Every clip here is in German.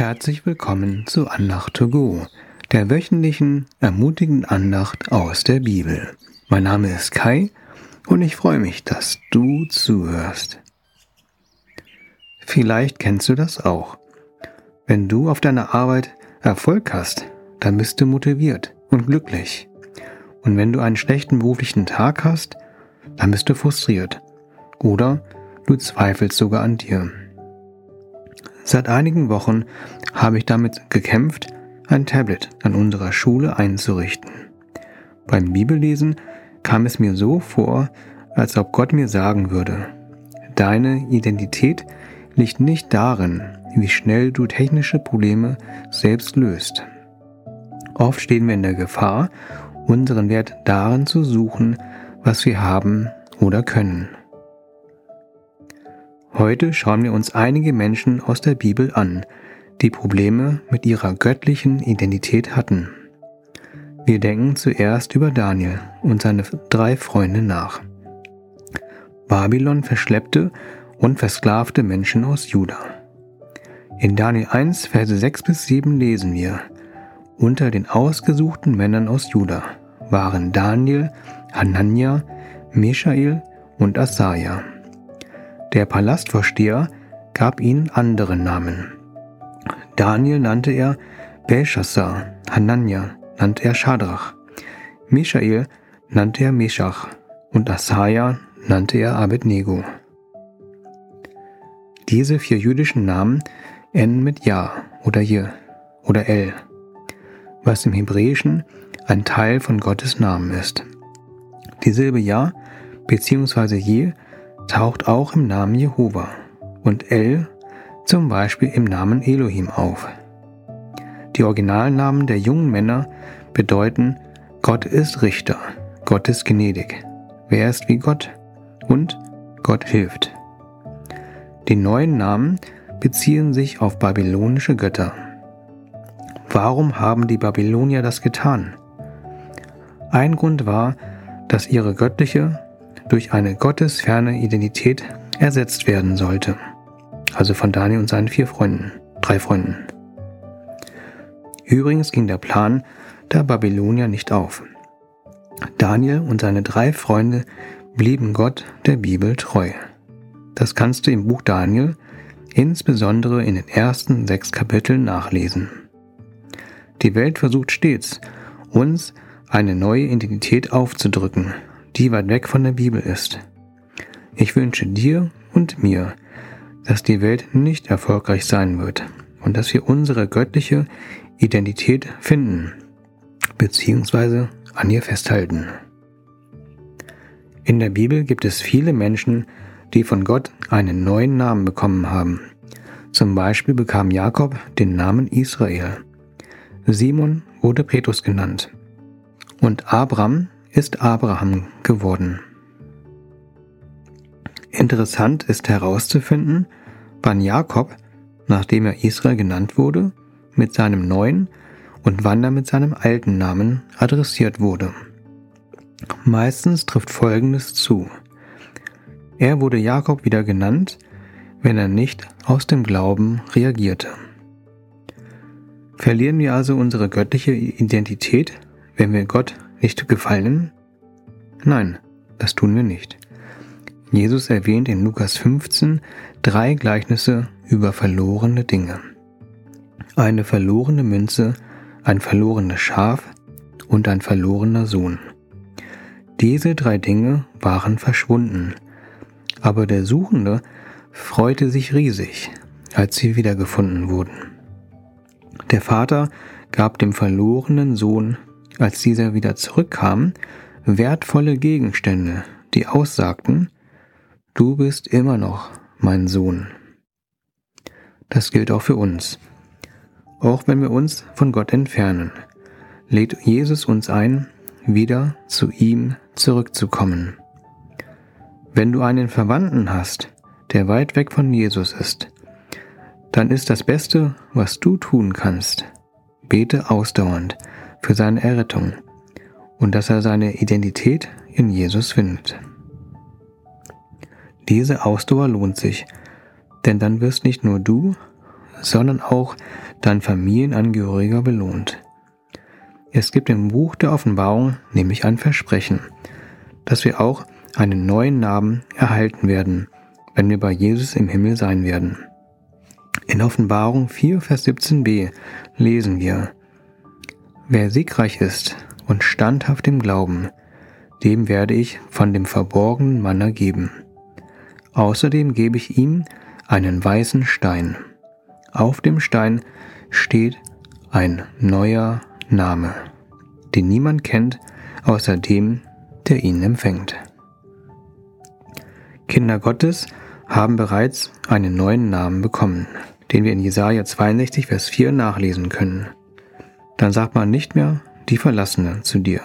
Herzlich willkommen zu Andacht to go, der wöchentlichen ermutigenden Andacht aus der Bibel. Mein Name ist Kai und ich freue mich, dass du zuhörst. Vielleicht kennst du das auch. Wenn du auf deiner Arbeit Erfolg hast, dann bist du motiviert und glücklich. Und wenn du einen schlechten beruflichen Tag hast, dann bist du frustriert. Oder du zweifelst sogar an dir. Seit einigen Wochen habe ich damit gekämpft, ein Tablet an unserer Schule einzurichten. Beim Bibellesen kam es mir so vor, als ob Gott mir sagen würde, deine Identität liegt nicht darin, wie schnell du technische Probleme selbst löst. Oft stehen wir in der Gefahr, unseren Wert darin zu suchen, was wir haben oder können. Heute schauen wir uns einige Menschen aus der Bibel an, die Probleme mit ihrer göttlichen Identität hatten. Wir denken zuerst über Daniel und seine drei Freunde nach. Babylon verschleppte und versklavte Menschen aus Juda. In Daniel 1, Verse 6 bis 7 lesen wir, unter den ausgesuchten Männern aus Juda waren Daniel, Hanania, Michael und Asaja. Der Palastvorsteher gab ihnen andere Namen. Daniel nannte er Belshazzar, Hanania nannte er Schadrach, Michael nannte er Meshach und Asaja nannte er Abednego. Diese vier jüdischen Namen enden mit Ja oder Je oder El, was im Hebräischen ein Teil von Gottes Namen ist. Die Silbe Ja bzw. Je taucht auch im Namen Jehova und El zum Beispiel im Namen Elohim auf. Die Originalnamen der jungen Männer bedeuten Gott ist Richter, Gott ist gnädig, wer ist wie Gott und Gott hilft. Die neuen Namen beziehen sich auf babylonische Götter. Warum haben die Babylonier das getan? Ein Grund war, dass ihre göttliche durch eine gottesferne Identität ersetzt werden sollte. Also von Daniel und seinen vier Freunden, drei Freunden. Übrigens ging der Plan der Babylonier nicht auf. Daniel und seine drei Freunde blieben Gott der Bibel treu. Das kannst du im Buch Daniel, insbesondere in den ersten sechs Kapiteln, nachlesen. Die Welt versucht stets, uns eine neue Identität aufzudrücken, die weit weg von der Bibel ist. Ich wünsche dir und mir, dass die Welt nicht erfolgreich sein wird und dass wir unsere göttliche Identität finden bzw. an ihr festhalten. In der Bibel gibt es viele Menschen, die von Gott einen neuen Namen bekommen haben. Zum Beispiel bekam Jakob den Namen Israel. Simon wurde Petrus genannt. Und Abraham ist Abraham geworden. Interessant ist herauszufinden, wann Jakob, nachdem er Israel genannt wurde, mit seinem neuen und wann er mit seinem alten Namen adressiert wurde. Meistens trifft Folgendes zu. Er wurde Jakob wieder genannt, wenn er nicht aus dem Glauben reagierte. Verlieren wir also unsere göttliche Identität, wenn wir Gott nicht gefallen? Nein, das tun wir nicht. Jesus erwähnt in Lukas 15 drei Gleichnisse über verlorene Dinge. Eine verlorene Münze, ein verlorenes Schaf und ein verlorener Sohn. Diese drei Dinge waren verschwunden, aber der Suchende freute sich riesig, als sie wiedergefunden wurden. Der Vater gab dem verlorenen Sohn als dieser wieder zurückkam, wertvolle Gegenstände, die aussagten, du bist immer noch mein Sohn. Das gilt auch für uns. Auch wenn wir uns von Gott entfernen, lädt Jesus uns ein, wieder zu ihm zurückzukommen. Wenn du einen Verwandten hast, der weit weg von Jesus ist, dann ist das Beste, was du tun kannst, bete ausdauernd, für seine Errettung und dass er seine Identität in Jesus findet. Diese Ausdauer lohnt sich, denn dann wirst nicht nur du, sondern auch dein Familienangehöriger belohnt. Es gibt im Buch der Offenbarung nämlich ein Versprechen, dass wir auch einen neuen Namen erhalten werden, wenn wir bei Jesus im Himmel sein werden. In Offenbarung 4, Vers 17b lesen wir, Wer siegreich ist und standhaft im Glauben, dem werde ich von dem verborgenen Manna geben. Außerdem gebe ich ihm einen weißen Stein. Auf dem Stein steht ein neuer Name, den niemand kennt außer dem, der ihn empfängt. Kinder Gottes haben bereits einen neuen Namen bekommen, den wir in Jesaja 62, Vers 4 nachlesen können. Dann sagt man nicht mehr die Verlassene zu dir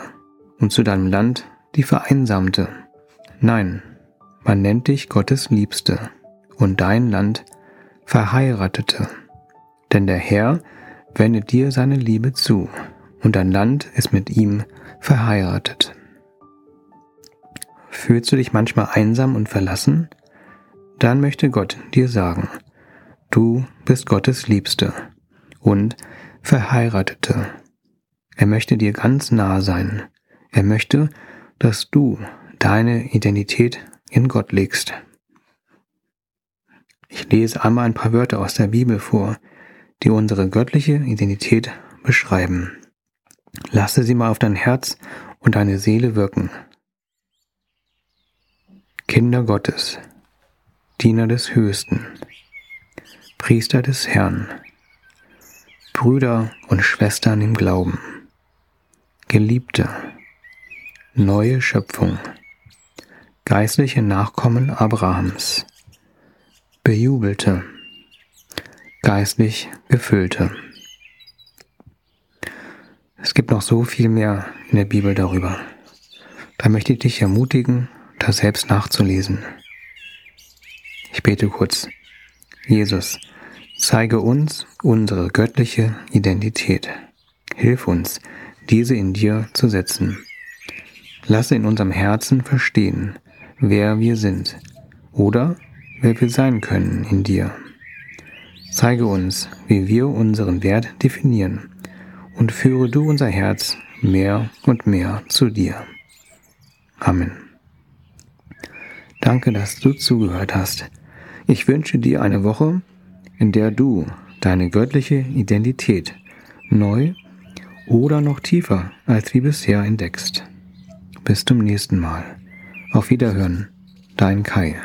und zu deinem Land die Vereinsamte. Nein, man nennt dich Gottes Liebste und dein Land Verheiratete. Denn der Herr wendet dir seine Liebe zu und dein Land ist mit ihm verheiratet. Fühlst du dich manchmal einsam und verlassen? Dann möchte Gott dir sagen, du bist Gottes Liebste und Verheiratete. Er möchte dir ganz nah sein. Er möchte, dass du deine Identität in Gott legst. Ich lese einmal ein paar Wörter aus der Bibel vor, die unsere göttliche Identität beschreiben. Lasse sie mal auf dein Herz und deine Seele wirken. Kinder Gottes, Diener des Höchsten, Priester des Herrn, Brüder und Schwestern im Glauben, Geliebte, neue Schöpfung, geistliche Nachkommen Abrahams, Bejubelte, geistlich Gefüllte. Es gibt noch so viel mehr in der Bibel darüber. Da möchte ich dich ermutigen, das selbst nachzulesen. Ich bete kurz. Jesus, zeige uns unsere göttliche Identität. Hilf uns, diese in dir zu setzen. Lasse in unserem Herzen verstehen, wer wir sind oder wer wir sein können in dir. Zeige uns, wie wir unseren Wert definieren und führe du unser Herz mehr und mehr zu dir. Amen. Danke, dass du zugehört hast. Ich wünsche dir eine Woche, in der du deine göttliche Identität neu oder noch tiefer als wie bisher entdeckst. Bis zum nächsten Mal. Auf Wiederhören, dein Kai.